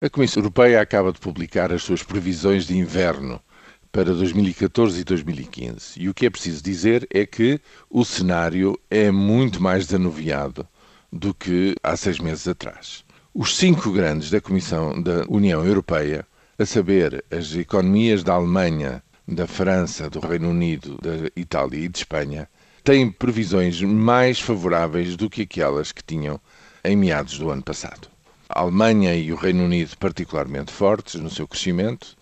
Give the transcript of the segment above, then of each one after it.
A Comissão Europeia acaba de publicar as suas previsões de inverno para 2014 e 2015. E o que é preciso dizer é que o cenário é muito mais desanuviado do que há seis meses atrás. Os cinco grandes da Comissão da União Europeia, a saber, as economias da Alemanha, da França, do Reino Unido, da Itália e de Espanha, têm previsões mais favoráveis do que aquelas que tinham em meados do ano passado a Alemanha e o Reino Unido particularmente fortes no seu crescimento,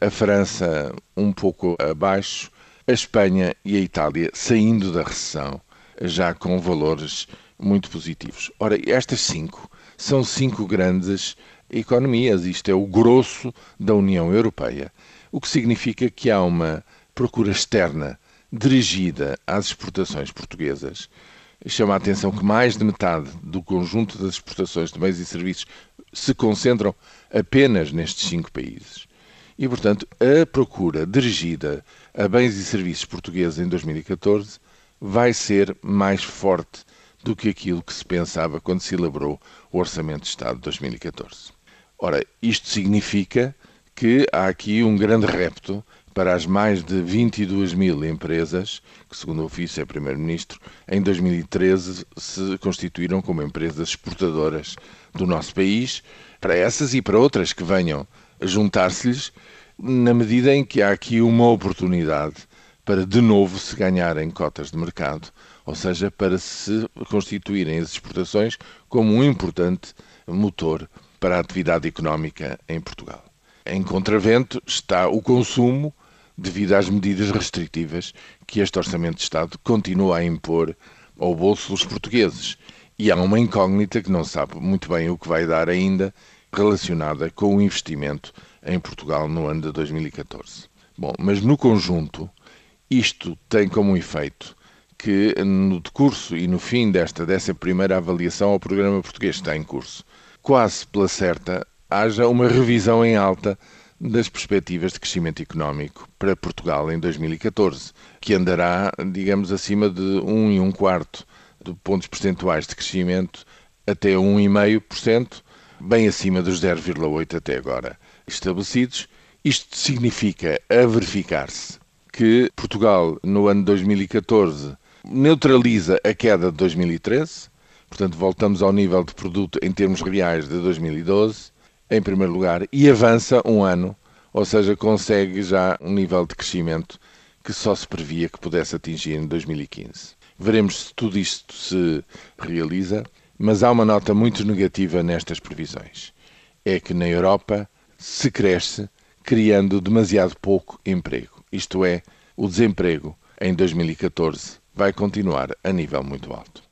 a França um pouco abaixo, a Espanha e a Itália saindo da recessão, já com valores muito positivos. Ora, estas cinco são cinco grandes economias, isto é o grosso da União Europeia, o que significa que há uma procura externa dirigida às exportações portuguesas chama a atenção que mais de metade do conjunto das exportações de bens e serviços se concentram apenas nestes cinco países. E, portanto, a procura dirigida a bens e serviços portugueses em 2014 vai ser mais forte do que aquilo que se pensava quando se elaborou o Orçamento de Estado de 2014. Ora, isto significa que há aqui um grande repto para as mais de 22 mil empresas que, segundo o ofício é Primeiro-Ministro, em 2013 se constituíram como empresas exportadoras do nosso país, para essas e para outras que venham juntar-se-lhes, na medida em que há aqui uma oportunidade para de novo se ganharem cotas de mercado, ou seja, para se constituírem as exportações como um importante motor para a atividade económica em Portugal. Em contravento está o consumo devido às medidas restritivas que este Orçamento de Estado continua a impor ao bolso dos portugueses. E há uma incógnita que não sabe muito bem o que vai dar ainda relacionada com o investimento em Portugal no ano de 2014. Bom, mas no conjunto, isto tem como efeito que no decurso e no fim desta dessa primeira avaliação ao programa português que está em curso, quase pela certa, haja uma revisão em alta das perspectivas de crescimento económico para Portugal em 2014, que andará, digamos, acima de 1 e 1 quarto de pontos percentuais de crescimento até 1,5%, bem acima dos 0,8% até agora estabelecidos. Isto significa a verificar-se que Portugal, no ano 2014, neutraliza a queda de 2013, portanto, voltamos ao nível de produto em termos reais de 2012 em primeiro lugar, e avança um ano, ou seja, consegue já um nível de crescimento que só se previa que pudesse atingir em 2015. Veremos se tudo isto se realiza, mas há uma nota muito negativa nestas previsões. É que na Europa se cresce criando demasiado pouco emprego. Isto é, o desemprego em 2014 vai continuar a nível muito alto.